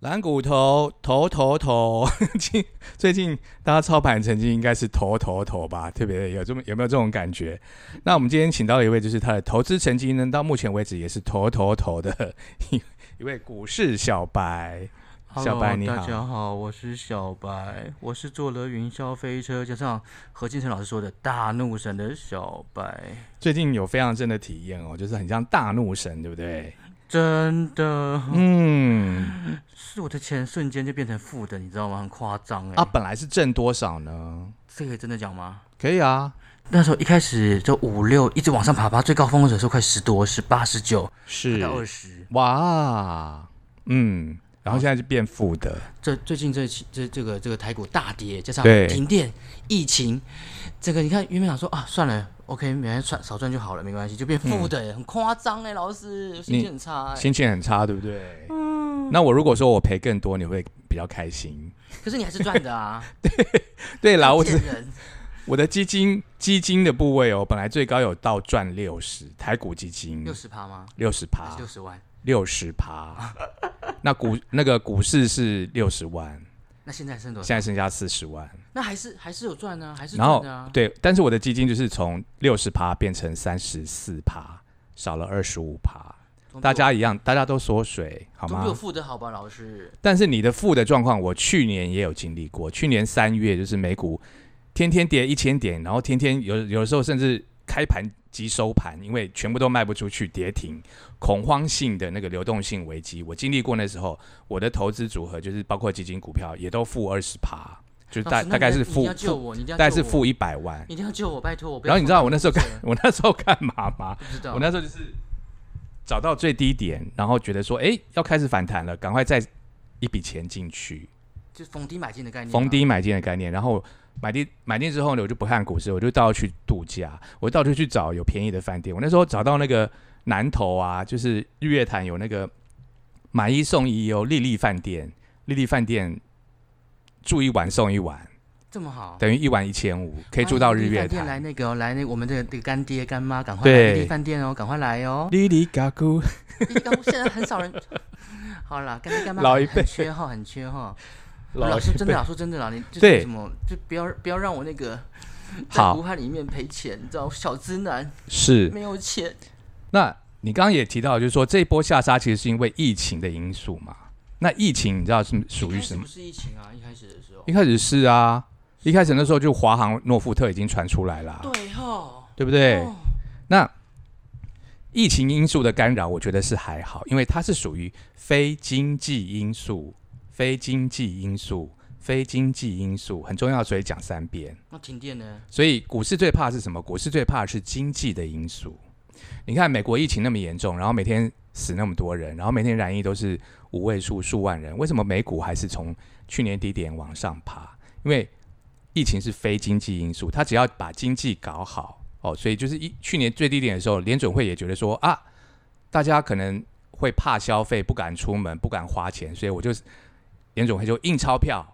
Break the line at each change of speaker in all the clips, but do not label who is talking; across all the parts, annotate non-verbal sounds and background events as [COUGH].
蓝骨头头头头，[LAUGHS] 近最近大家操盘成绩应该是头头头吧？特别有这么有没有这种感觉？那我们今天请到一位，就是他的投资成绩呢，到目前为止也是头头头的一 [LAUGHS] 一位股市小白。小白你好
大家好，我是小白，我是坐了云霄飞车，加上何金城老师说的大怒神的小白，
最近有非常真的体验哦，就是很像大怒神，对不对？
真的
嗯，
是我的钱瞬间就变成负的，你知道吗？很夸张哎。
啊，本来是挣多少呢？
这个真的讲吗？
可以啊，
那时候一开始就五六，一直往上爬，爬最高峰的时候快十多，是八、十九，
是
到二十。
哇，嗯，然后现在就变负的，
这最近这期这这个这个台股大跌，加上停电、疫情，这个你看原本想说啊，算了，OK，每天赚少赚就好了，没关系，就变负的耶，很夸张哎，老师心情很差哎。
心情很差，对不对？嗯，那我如果说我赔更多，你会比较开心？
可是你还是赚的啊，[LAUGHS]
对啦，我只
贱人。[LAUGHS]
我的基金基金的部位哦，本来最高有到赚六十，台股基金
六十趴吗？
六十趴，
六十万？
六十趴。那股那个股市是六十万，
那现在剩多少？
现在剩下四十万。
那还是还是有赚呢，还是
然后
赚的啊。
对，但是我的基金就是从六十趴变成三十四趴，少了二十五趴。
总比
大家一样，大家都缩水，好吗
总比我？付的好吧，老师。
但是你的负的状况，我去年也有经历过。去年三月就是美股天天跌一千点，然后天天有有的时候甚至开盘即收盘，因为全部都卖不出去，跌停，恐慌性的那个流动性危机，我经历过。那时候我的投资组合就是包括基金、股票也都负二十趴，就大大概是负大概是负一百万。
一定要救我，拜托我。
然后你知道我那时候干，我那时候干嘛吗？
不知道，
我那时候就是找到最低点，然后觉得说，哎，要开始反弹了，赶快再一笔钱进去。
就是逢低买进的概念。
逢低，买进的概念，然后买地买进之后呢，我就不看股市，我就到处去度假，我到处去找有便宜的饭店。我那时候找到那个南投啊，就是日月潭有那个买一送一哦，丽丽饭店，丽丽饭店住一晚送一晚，
这么好，
等于一晚一千五，可以住到日月
饭店来。那个哦来那个我们的这个干爹干妈，赶快
对
来丽饭店哦，赶快来哦。
丽丽嘎咕，
现在很少人。[LAUGHS] 好了，干爹干妈
老一辈
很缺哈，很缺哈。
老
老师真的，说真的啦，你就什么就不要不要让我那个在
好
股海里面赔钱，你知道小资男
是
没有钱。
那你刚刚也提到，就是说这一波下杀其实是因为疫情的因素嘛？那疫情你知道是属于什么
不？是疫情啊，一开始的时候
一。开始是啊，一开始那时候就华航、诺富特已经传出来了，
对吼，
对不对？
哦
那疫情因素的干扰，我觉得是还好，因为它是属于非经济因素、非经济因素、非经济因素很重要，所以讲三遍。
那停电呢？
所以股市最怕是什么？股市最怕是经济的因素。你看美国疫情那么严重，然后每天死那么多人，然后每天染疫都是五位数、数万人，为什么美股还是从去年低点往上爬？因为疫情是非经济因素，它只要把经济搞好哦，所以就是一去年最低点的时候，联准会也觉得说啊，大家可能会怕消费，不敢出门，不敢花钱，所以我就联总会就印钞票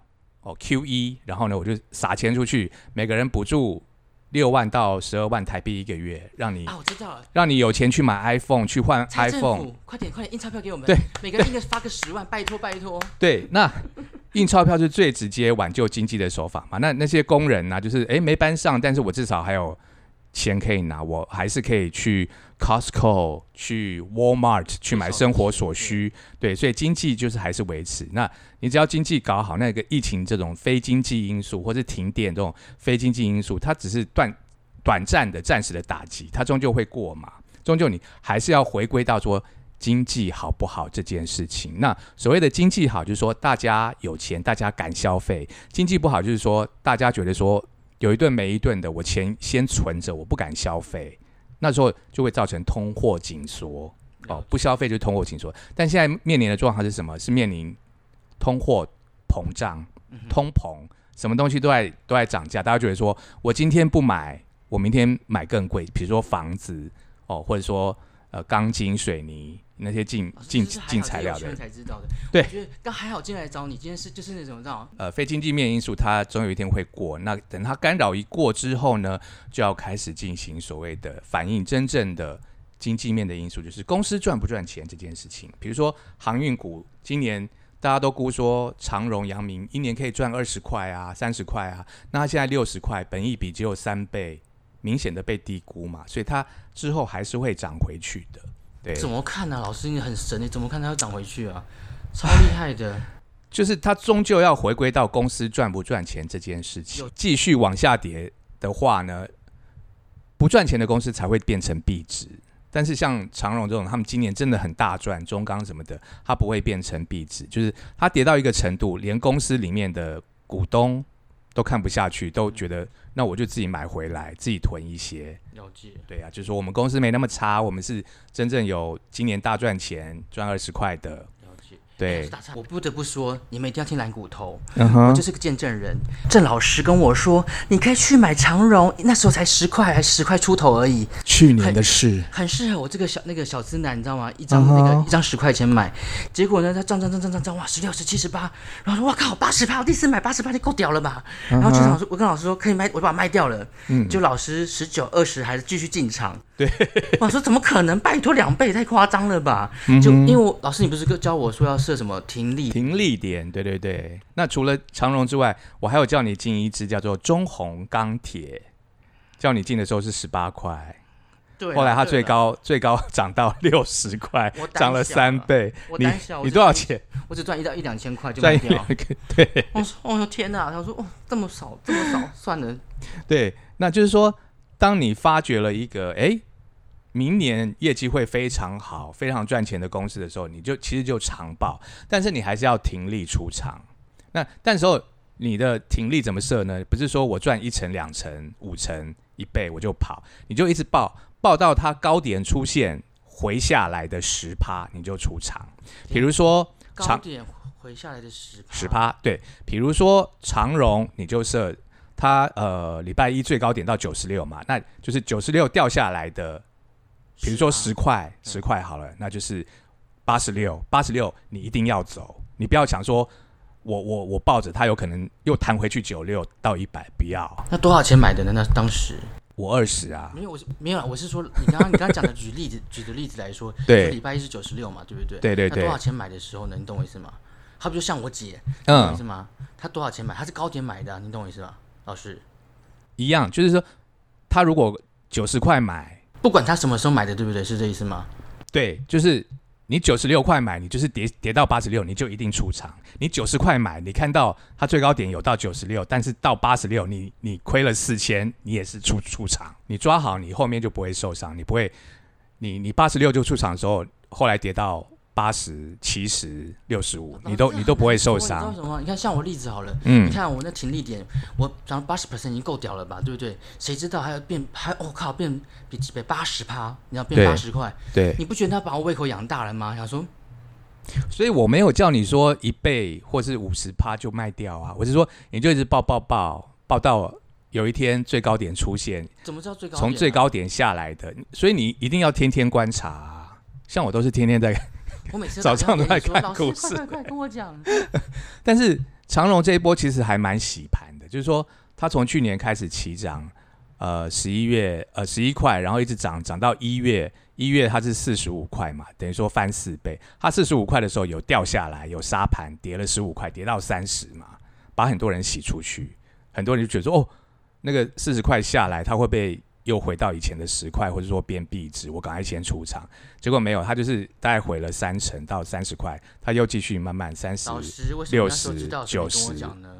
哦，Q E，然后呢我就撒钱出去，每个人补助六万到十二万台币一个月，让你
啊，我知道了。
让你有钱去买 iPhone，去换
财政
iPhone。
府，快点快点印钞票给我们，
对，
每个人应该发个十万，拜托拜托。[LAUGHS]
对，那印钞票是最直接挽救经济的手法嘛？那那些工人呢、就是诶没班上，但是我至少还有钱可以拿，我还是可以去 Costco、去 Walmart 去买生活所需。对，所以经济就是还是维持。那你只要经济搞好，那个疫情这种非经济因素，或是停电这种非经济因素，它只是短短暂的、暂时的打击，它终究会过嘛。终究你还是要回归到说经济好不好这件事情。那所谓的经济好，就是说大家有钱，大家敢消费；经济不好，就是说大家觉得说有一顿没一顿的，我钱先存着，我不敢消费，那时候就会造成通货紧缩。哦，不消费就是通货紧缩。但现在面临的状况是什么？是面临通货膨胀、通膨，什么东西都在都在涨价。大家觉得说我今天不买，我明天买更贵，比如说房子哦，或者说呃钢筋、水泥那些进进进材料的
才知道的。
对
我觉得刚还好进来找你，今天是就是那种这样，
呃非经济面因素，它总有一天会过。那等它干扰一过之后呢，就要开始进行所谓的反映真正的经济面的因素，就是公司赚不赚钱这件事情。比如说航运股今年大家都估说长荣、阳明一年可以赚二十块啊、三十块啊，那它现在六十块，本益比只有三倍，明显的被低估嘛，所以它之后还是会涨回去的。对，
怎么看呢、老师你很神，你怎么看它要涨回去啊？超厉害的，
就是它终究要回归到公司赚不赚钱这件事情。继续往下跌的话呢，不赚钱的公司才会变成币值。但是像长荣这种，他们今年真的很大赚，中钢什么的，它不会变成币值，就是它跌到一个程度，连公司里面的股东都看不下去，都觉得那我就自己买回来，自己囤一些。
了解。
对啊，就是说我们公司没那么差，我们是真正有今年大赚钱，赚二十块的。对，
我不得不说，你们一定要听蓝骨头，
嗯
我，就是个见证人。郑老师跟我说，你可以去买长荣，那时候才十块，还十块出头而已，
去年的事。
很适合我这个小那个小资男，你知道吗？一张那个一张十块钱买，结果呢，他涨涨涨涨涨涨，哇，十六、十七、十八，然后说哇靠，八十八，我第一次买八十八就够屌了吧？然后就想说，我跟老师说可以卖，我就把它卖掉了。
嗯
就老师十九、二十还是继续进场。对，[LAUGHS] 我说怎么可能？拜托两倍，太夸张了吧？就因为我老师，你不是教我说要设什么停利？
停利点，对对对。那除了长荣之外，我还有叫你进一支叫做中红钢铁，叫你进的时候是十八块，
对啊，
后来它最高最高涨到六十块涨了三倍。你
我
你多少钱？
我只赚一到一两千块就
赚一
卖掉。
两个？对
我说，哦天哪！他说，哦，这么少，这么少，算了。
对，那就是说，当你发掘了一个哎。明年业绩会非常好、非常赚钱的公司的时候，你就其实就长报，但是你还是要停利出场。那但时候你的停利怎么设呢？不是说我赚一成、两成、五成、一倍我就跑，你就一直报，报到它高点出现回下来的十趴，你就出场。比如说长
高点回下来的十
十趴，对，比如说长荣，你就设它呃礼拜一最高点到九十六嘛，那就是九十六掉下来的，比如说十块，十块好了，那就是八十六，八十六你一定要走，你不要想说我我我抱着它有可能又弹回去九六到一百，不要，
那多少钱买的呢？那当时
我二十啊，
没有，我是没有啊，我是说你刚刚你刚刚讲的举例子 [LAUGHS] 举的例子来说，
对
就礼拜一是九十六嘛，对不对？
对对对
那多少钱买的时候呢？你懂我意思吗？他不就像我姐，你懂我意
嗯
思，吗？他多少钱买？他是高点买的啊、你懂我意思吗？老师，
一样，就是说他如果九十块买。
不管他什么时候买的，对不对？是这意思吗？
对，就是你九十六块买，你就是跌跌到八十六，你就一定出场。你九十块买，你看到它最高点有到九十六，但是到八十六，你你亏了四千，你也是出出场。你抓好，你后面就不会受伤，你不会，你你八十六就出场的时候，后来跌到八十七十六十五，你都你都不会受
你知道
伤。
什么？你看像我例子好了，
嗯
你，看我那停利点，我涨八十 percent 已经够屌了吧，对不对？谁知道还要变，还我、靠变比几倍八十趴，你要变
对
八十块，
对，
你不觉得他把我胃口养大了吗？想说
所以我没有叫你说一倍或是五十趴就卖掉啊，我是说你就一直报报报报到有一天最高点出现，
怎么知道最高、啊
从最，高点下来的，所以你一定要天天观察啊、像我都是天天在，[LAUGHS]
我每次
早上都在看故事。
快快快跟我讲，[LAUGHS]
但是长荣这一波其实还蛮洗盘的，就是说它从去年开始起涨，呃，十一月呃十一块，然后一直涨涨到一月，一月它是四十五块嘛，等于说翻四倍。它四十五块的时候有掉下来，有杀盘，跌了十五块，跌到三十嘛，把很多人洗出去，很多人就觉得说哦，那个四十块下来，它会不会又回到以前的十块，或者说变币值？我赶快先出场，结果没有，他就是大概回了三成到三十块，他又继续慢慢三十。
老师为什么那时候知道
60
所以你跟我
90
讲呢？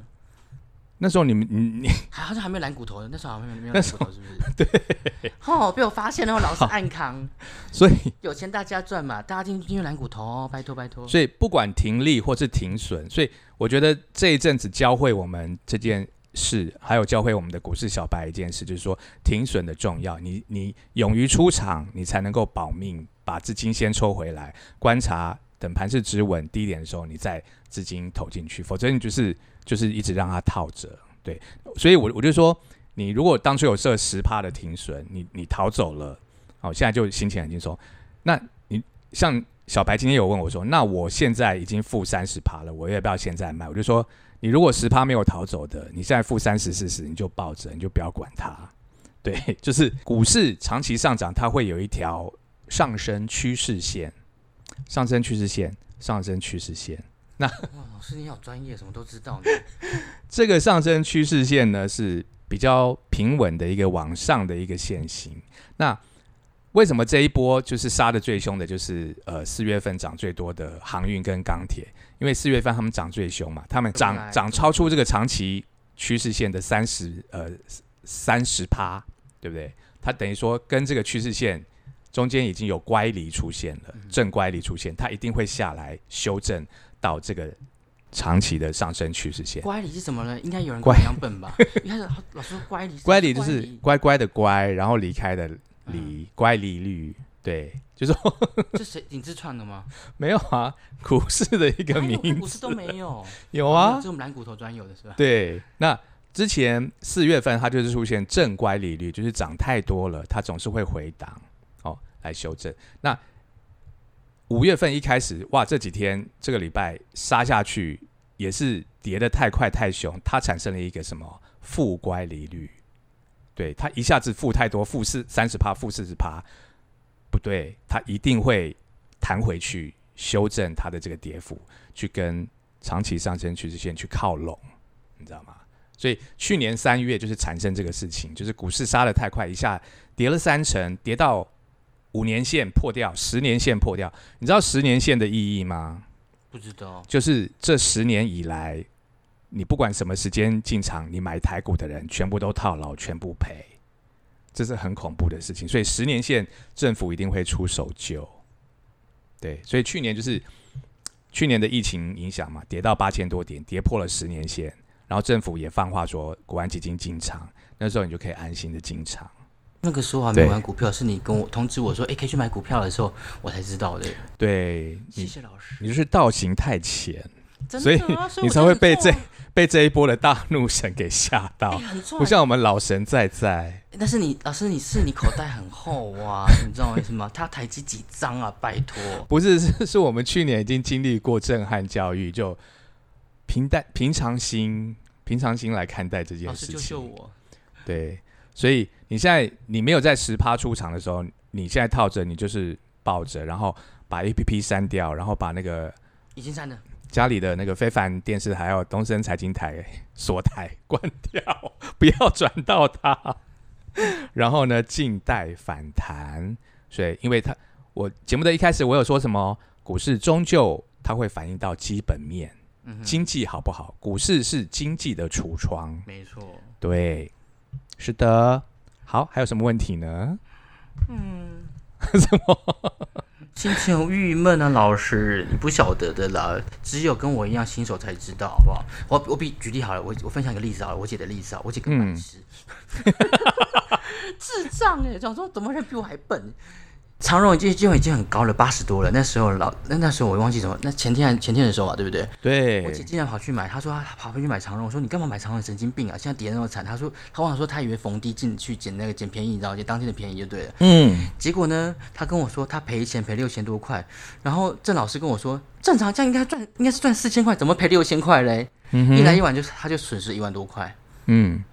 那时候你们你你
还好像还没有蓝骨头呢，那时候好像没有没有蓝骨头，是不是？[LAUGHS] 对，哦，被我发现了，老是 [LAUGHS] 暗扛，
所以
有钱大家赚嘛，大家进进去蓝骨头哦，拜托拜托。
所以不管停利或是停损，所以我觉得这一阵子教会我们这件事，还有教会我们的股市小白一件事，就是说停损的重要。你你勇于出场，你才能够保命，把资金先抽回来，观察等盘势止稳低点的时候，你再资金投进去，否则你就是就是一直让它套着。对，所以我我就说，你如果当初有设十趴的停损，你你逃走了，好、现在就心情很轻松。那你像小白今天有问我说，那我现在已经负三十趴了，我要不要现在卖？我就说，你如果十趴没有逃走的，你现在负三十、四十，你就抱着，你就不要管它。对，[LAUGHS] 就是股市长期上涨，它会有一条上升趋势线，上升趋势线，上升趋势线。那
哇，老师你好专业，什么都知道呢。[LAUGHS]
这个上升趋势线呢是比较平稳的一个往上的一个线型。那为什么这一波就是杀的最凶的，就是呃四月份涨最多的航运跟钢铁？因为四月份他们涨最凶嘛，他们涨
来
涨超出这个长期趋势线的三十呃三十趴，对不对？它等于说跟这个趋势线中间已经有乖离出现了，正乖离出现，它一定会下来修正到这个长期的上升趋势线。
乖离是什么呢？应该有人跟
乖
我一样笨吧？[LAUGHS] 一开始老师说乖离，
乖离就是乖乖的乖，然后离开的离，乖离率，对，就是说
这谁林志串的吗？[LAUGHS]
没有啊，股市的一个名
股市都没有，
有啊
这，是我们蓝骨头专有的是吧？
对，那之前四月份它就是出现正乖离率，就是涨太多了，它总是会回档哦来修正。那五月份一开始，哇，这几天这个礼拜杀下去也是跌的太快太凶，它产生了一个什么负乖离率？对，它一下子负太多，负四三十趴，负四十趴，不对，它一定会弹回去修正它的这个跌幅，去跟长期上升趋势线去靠拢，你知道吗？所以去年三月就是产生这个事情，就是股市杀的太快，一下跌了三成，跌到五年线破掉，十年线破掉。你知道十年线的意义吗？
不知道，
就是这十年以来，你不管什么时间进场，你买台股的人全部都套牢，全部赔，这是很恐怖的事情。所以十年线政府一定会出手救。对，所以去年就是去年的疫情影响嘛，跌到八千多点，跌破了十年线，然后政府也放话说国安基金进场，那时候你就可以安心的进场。
那个时候还没玩股票，是你跟我通知我说，哎，可以去买股票的时候，我才知道的。
对
谢
你，
谢老师，
你就是道行太浅，
真
所以你才会被这 [LAUGHS] 被这一波的大怒神给吓到。不像我们老神在在。
但是你老师，你是你口袋很厚啊，你知道为什么？他台积几张啊？拜托，[LAUGHS]
不是，[LAUGHS] 是是我们去年已经经历过震撼教育，就平淡平常心平常心来看待这件
老师
事情。
救救我！
对，所以你现在你没有在十趴出场的时候，你现在套着，你就是抱着，然后把 A P P 删掉，然后把那个
已经删了，
家里的那个非凡电视台还有东森财经台锁台关掉，不要转到它。[LAUGHS] 然后呢，静待反弹。所以，因为它我节目的一开始我有说什么，股市终究它会反映到基本面，
嗯，
经济好不好？股市是经济的橱窗。
没错。
对，是的。好，还有什么问题呢？[LAUGHS]
心情很郁闷啊，老师，你不晓得的啦，只有跟我一样新手才知道，好不好？我我比举例好了，我我分享一个例子好了，我姐的例子啊，我姐更白痴，[LAUGHS] 智障哎、想说怎么人比我还笨？长荣已经就已经很高了，八十多了。那时候老那那时候我忘记什么，那前天还前天的时候啊，对不对？对我姐
对，
竟然跑去买，她说她跑回去买长荣，我说你干嘛买长荣？神经病啊！现在跌得那么惨，她说她忘了说她以为逢低进去捡那个捡便宜，你知道，捡当天的便宜就对了。
嗯，
结果呢，他跟我说他赔钱赔六千多块，然后郑老师跟我说，正常这样应该赚应该是赚四千块，怎么赔六千块嘞？
嗯哼，
一来一往就他就损失一万多块。
嗯，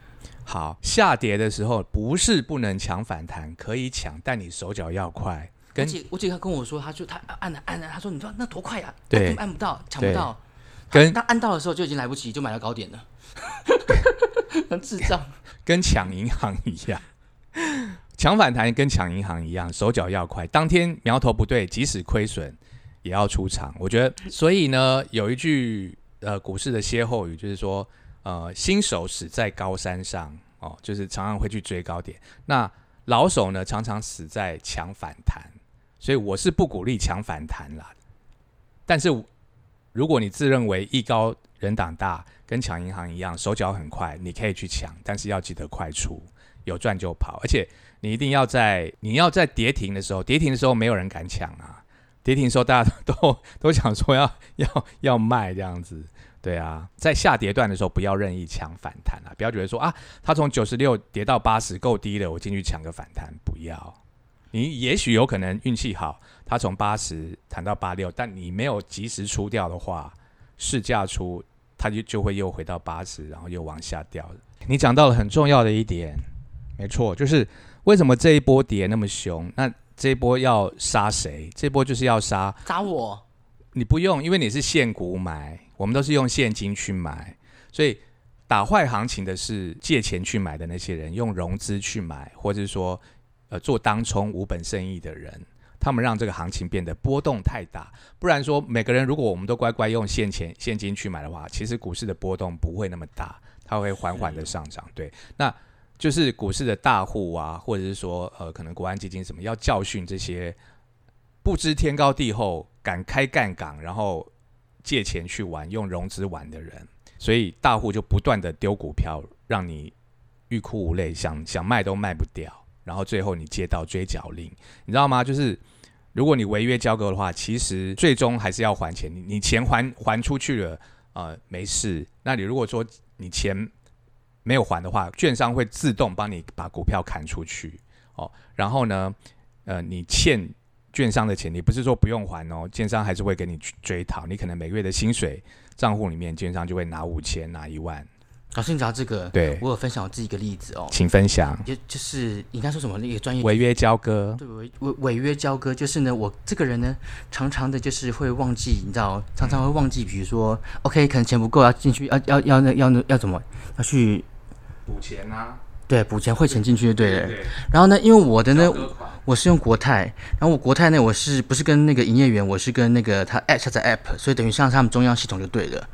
好，下跌的时候不是不能抢反弹，可以抢，但你手脚要快。
我
跟
姐我姐她跟我说，她就她按了按了，她说你说那多快啊，
对
按不到，抢不到。
跟
他按到的时候就已经来不及，就买到高点了，[LAUGHS] 很智障。
跟抢银行一样，抢反弹跟抢银行一样，手脚要快。当天苗头不对，即使亏损也要出场。我觉得，所以呢，有一句呃股市的歇后语，就是说，呃，新手死在高山上哦，就是常常会去追高点。那老手呢，常常死在抢反弹。所以我是不鼓励抢反弹啦。但是如果你自认为艺高人胆大，跟抢银行一样，手脚很快，你可以去抢，但是要记得快出，有赚就跑，而且你一定要在你要在跌停的时候，跌停的时候没有人敢抢啊，跌停的时候大家都都 [LAUGHS] 都想说要要要卖这样子，对啊，在下跌段的时候不要任意抢反弹啊，不要觉得说啊，它从九十六跌到八十够低了，我进去抢个反弹，不要。你也许有可能运气好，它从八十弹到八六，但你没有及时出掉的话，市价出，它就就会又回到八十，然后又往下掉。你讲到了很重要的一点，没错，就是为什么这一波跌那么凶？那这一波要杀谁？这波就是要杀
砸我，
你不用，因为你是现股买，我们都是用现金去买，所以打坏行情的是借钱去买的那些人，用融资去买，或者说呃做当冲无本生意的人，他们让这个行情变得波动太大。不然说每个人如果我们都乖乖用现钱现金去买的话，其实股市的波动不会那么大，它会缓缓的上涨。对，那就是股市的大户啊，或者是说呃可能国安基金什么要教训这些不知天高地厚。敢开干港，然后借钱去玩，用融资玩的人，所以大户就不断的丢股票，让你欲哭无泪，想想卖都卖不掉，然后最后你接到追缴令，你知道吗？就是如果你违约交割的话，其实最终还是要还钱，你你钱还还出去了，呃，没事。那你如果说你钱没有还的话，券商会自动帮你把股票砍出去，哦，然后呢，呃，你欠。券商的钱，你不是说不用还哦，券商还是会给你追讨。你可能每个月的薪水账户里面，券商就会拿五千、拿一万。
老师，你讲这个，
对
我有分享我自己一个例子哦，
请分享。
就就是你刚说什么那个专业
违约交割？
对，违违违约交割就是呢，我这个人呢，常常的就是会忘记，你知道，常常会忘记，比如说，OK，可能钱不够要进去，要要要那要那要怎么要去
补钱啊？
对，补钱汇钱进去就对了。然后呢，因为我的呢。我是用国泰，然后我国泰呢，我是不是跟那个营业员？我是跟那个他 app 下载 app，所以等于像他们中央系统就对了，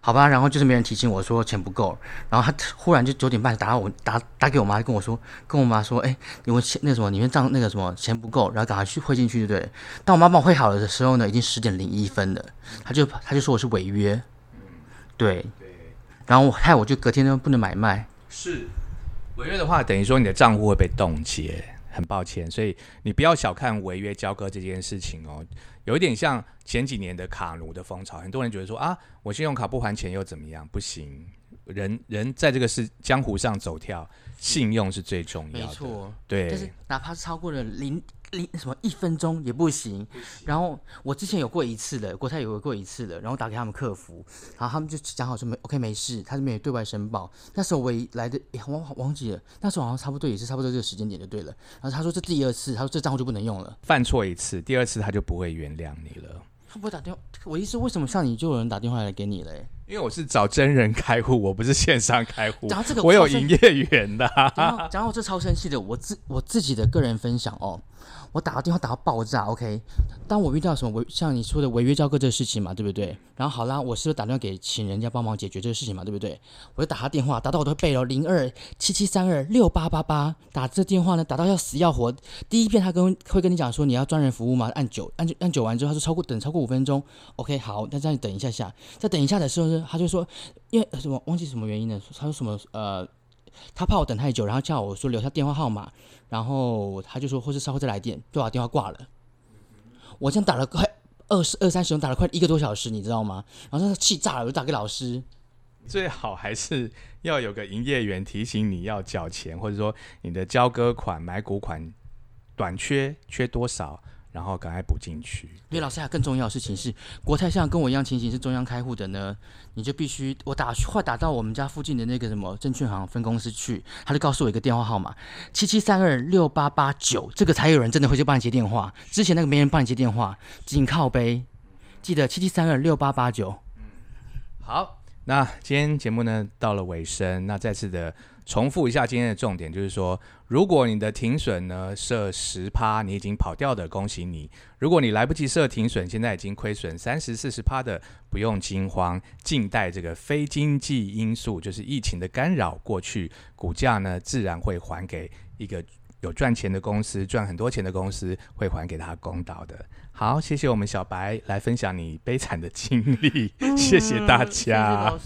好吧？然后就是没人提醒我说钱不够，然后他忽然就九点半打我打打给我妈，跟我说，跟我妈说，哎，你们钱那什么，你们账那个什么钱不够，然后赶快去汇进去，对不对？当我妈帮我汇好了的时候呢，已经十点零一分了，他就他就说我是违约，对，然后害我就隔天就不能买卖，
是违约的话，等于说你的账户会被冻结。很抱歉，所以你不要小看违约交割这件事情哦，有一点像前几年的卡奴的风潮，很多人觉得说啊，我信用卡不还钱又怎么样？不行，人人在这个是江湖上走跳，信用是最重要的，没
错，
对，
但是哪怕是超过了零。零什么一分钟也不行，然后我之前有过一次的，国泰有过一次的，然后打给他们客服，然后他们就讲好说没 OK 没事，他是没有对外申报。那时候我来的，我忘记了，那时候好像差不多也是差不多这个时间点就对了。然后他说这第二次，他说这账户就不能用了，
犯错一次，第二次他就不会原谅你了。
他不会打电话，我意思为什么像你就有人打电话来给你嘞？
因为我是找真人开户，我不是线上开户。
然后这个
我有营业员的。
然后这超生气的，我自我自己的个人分享哦。我打个电话打到爆炸，OK。当我遇到什么违像你说的违约交割这个事情嘛，对不对？然后好啦，我是不是打电话给请人家帮忙解决这个事情嘛，对不对？我就打他电话，打到我都背了零二七七三二六八八八，打这电话呢，打到要死要活。第一遍他跟会跟你讲说你要专人服务吗？按九按按九完之后，他说超过等超过五分钟，OK 好，那这样等一下下，再等一下的时候呢，他就说因为什么忘记什么原因呢？他说什么呃。他怕我等太久，然后叫我说留下电话号码，然后他就说或是稍后再来电，就把电话挂了。我这样打了快二十二三十钟，打了快一个多小时，你知道吗？然后他气炸了，我就打给老师。
最好还是要有个营业员提醒你要缴钱，或者说你的交割款、买股款短缺缺多少。然后赶快补进去。
因为老师，还有更重要的事情是，国泰像跟我一样情形是中央开户的呢，你就必须我打话打到我们家附近的那个什么证券行分公司去，他就告诉我一个电话号码七七三二六八八九，这个才有人真的会去帮你接电话。之前那个没人帮你接电话，紧靠背，记得七七三二六八八九。
嗯，好，那今天节目呢到了尾声，那再次的。重复一下今天的重点，就是说，如果你的停损呢设十趴，你已经跑掉的，恭喜你；如果你来不及设停损，现在已经亏损三十四十趴的，不用惊慌，静待这个非经济因素，就是疫情的干扰过去，股价呢自然会还给一个有赚钱的公司，赚很多钱的公司会还给他公道的。好，谢谢我们小白来分享你悲惨的经历，谢谢大家。